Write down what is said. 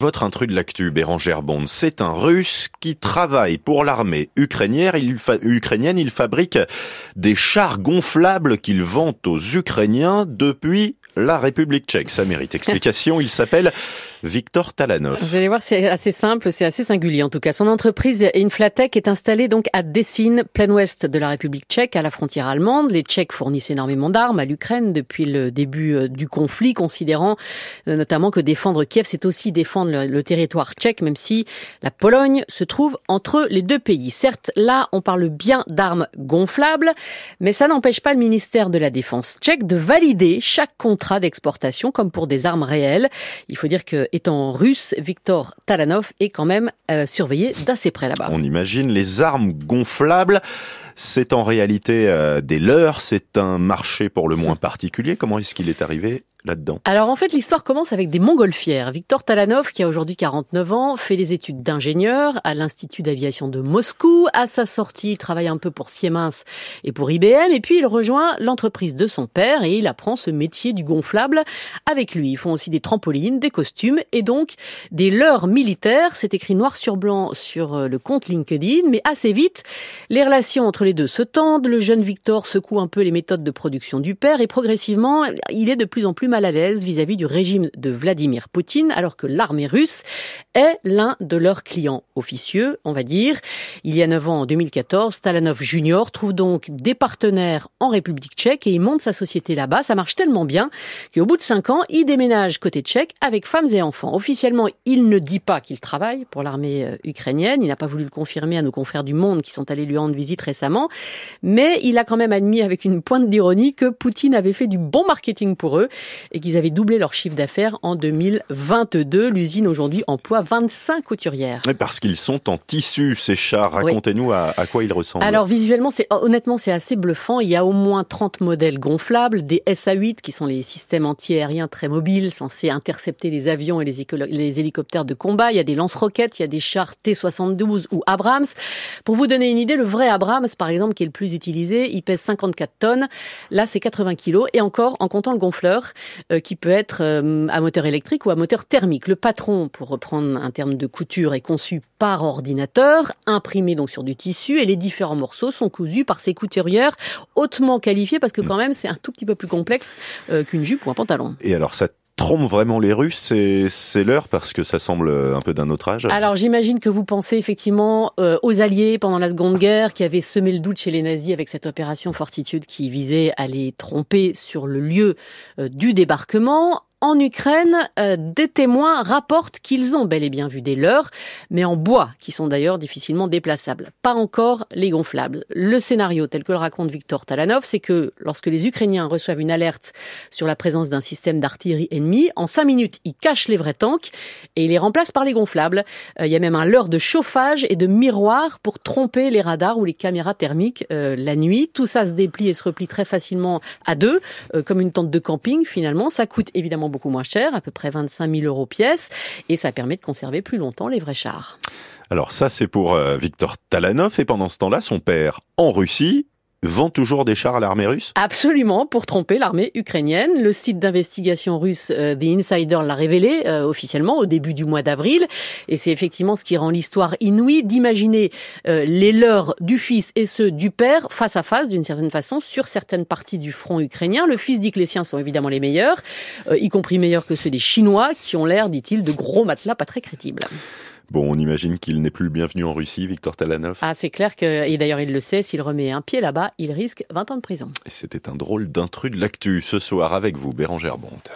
Votre intrus de l'actu, Bérangère Bond, c'est un Russe qui travaille pour l'armée ukrainienne. Il, ukrainienne. il fabrique des chars gonflables qu'il vend aux Ukrainiens depuis la République tchèque. Ça mérite explication. Il s'appelle Victor Talanov. Vous allez voir, c'est assez simple, c'est assez singulier en tout cas. Son entreprise Inflatech est installée donc à Dessine, plein ouest de la République tchèque, à la frontière allemande. Les Tchèques fournissent énormément d'armes à l'Ukraine depuis le début euh, du conflit, considérant euh, notamment que défendre Kiev, c'est aussi défendre le, territoire tchèque, même si la Pologne se trouve entre les deux pays. Certes, là, on parle bien d'armes gonflables, mais ça n'empêche pas le ministère de la Défense tchèque de valider chaque contrat d'exportation comme pour des armes réelles. Il faut dire que étant russe, Viktor Talanov est quand même euh, surveillé d'assez près là-bas. On imagine les armes gonflables. C'est en réalité euh, des leurs, c'est un marché pour le moins particulier. Comment est-ce qu'il est arrivé Alors en fait, l'histoire commence avec des montgolfières. Victor Talanov, qui a aujourd'hui 49 ans, fait des études d'ingénieur à l'Institut d'aviation de Moscou. À sa sortie, il travaille un peu pour Siemens et pour IBM, et puis il rejoint l'entreprise de son père et il apprend ce métier du gonflable avec lui. Ils font aussi des trampolines, des costumes et donc des leurres militaires. C'est écrit noir sur blanc sur euh, le compte LinkedIn, mais assez vite, les relations entre les deux se tendent. Le jeune Victor secoue un peu les méthodes de production du père et progressivement, il est de plus en plus mal à l'aise vis-à-vis du régime de Vladimir Poutine, alors que l'armée russe est l'un de leurs clients officieux, on va dire. Il y a 9 ans, en 2014, Stalanov Junior trouve donc des partenaires en République tchèque et il monte sa société là-bas. Ça marche tellement bien qu'au bout de 5 ans, il déménage côté tchèque avec femmes et enfants. Officiellement, il ne dit pas qu'il travaille pour l'armée euh, ukrainienne. Il n'a pas voulu le confirmer à nos confrères du Monde qui sont allés lui rendre visite récemment. Mais il a quand même admis avec une pointe d'ironie que Poutine avait fait du bon marketing pour eux et qu'ils avaient doublé leur chiffre d'affaires en 2022. L'usine aujourd'hui emploie 25 couturières. parce qu'ils sont en tissu, ces chars. Racontez-nous à, quoi ils ressemblent. Alors visuellement, c'est honnêtement, c'est assez bluffant. Il y a au moins 30 modèles gonflables, des SA-8 qui sont les systèmes anti-aériens très mobiles, censés intercepter les avions et les, les hélicoptères de combat. Il y a des lance-roquettes, il y a des chars T-72 ou Abrams. Pour vous donner une idée, le vrai Abrams, par exemple, qui est le plus utilisé, il pèse 54 tonnes. Là, c'est 80 kilos. Et encore, en comptant le gonfleur, qui peut être euh, à moteur électrique ou à moteur thermique. Le patron, pour reprendre un terme de couture, est conçu par ordinateur, imprimé donc sur du tissu, et les différents morceaux sont cousus par ces couturières hautement qualifiées, parce que quand même c'est un tout petit peu plus complexe euh, qu'une jupe ou un pantalon. Et alors ça trompe vraiment les Russes, c'est l'heure parce que ça semble un peu d'un autre âge. Alors j'imagine que vous pensez effectivement aux Alliés pendant la Seconde Guerre qui avaient semé le doute chez les nazis avec cette opération Fortitude qui visait à les tromper sur le lieu du débarquement en Ukraine, euh, des témoins rapportent qu'ils ont bel et bien vu des leurs, mais en bois, qui sont d'ailleurs difficilement déplaçables. Pas encore les gonflables. Le scénario, tel que le raconte Victor Talanov, c'est que lorsque les Ukrainiens reçoivent une alerte sur la présence d'un système d'artillerie ennemi, en cinq minutes, ils cachent les vrais tanks et ils les remplacent par les gonflables. Euh, il y a même un leurre de chauffage et de miroir pour tromper les radars ou les caméras thermiques euh, la nuit. Tout ça se déplie et se replie très facilement à deux, comme une tente de camping finalement. Ça coûte évidemment beaucoup moins cher, à peu près 25 000 euros pièce, et ça permet de conserver plus longtemps les vrais chars. Alors ça, c'est pour euh, Victor Talanov, et pendant ce temps-là, son père en Russie vend toujours des chars à l'armée russe Absolument, pour tromper l'armée ukrainienne. Le site d'investigation russe euh, The Insider l'a révélé euh, officiellement au début du mois d'avril. Et c'est effectivement ce qui rend l'histoire inouïe d'imaginer euh, les leurs du fils et ceux du père face à face, d'une certaine façon, sur certaines parties du front ukrainien. Le fils dit que les siens sont évidemment les meilleurs, y compris meilleurs que ceux des Chinois, qui ont l'air, dit-il, de gros matelas pas très crédibles. Bon, on imagine qu'il n'est plus le bienvenu en Russie, Victor Talanov. Ah, c'est clair que, et d'ailleurs il le sait, s'il remet un pied là-bas, il risque 20 ans de prison. Et c'était un drôle d'intrus de l'actu ce soir avec vous, Bérangère Bonte.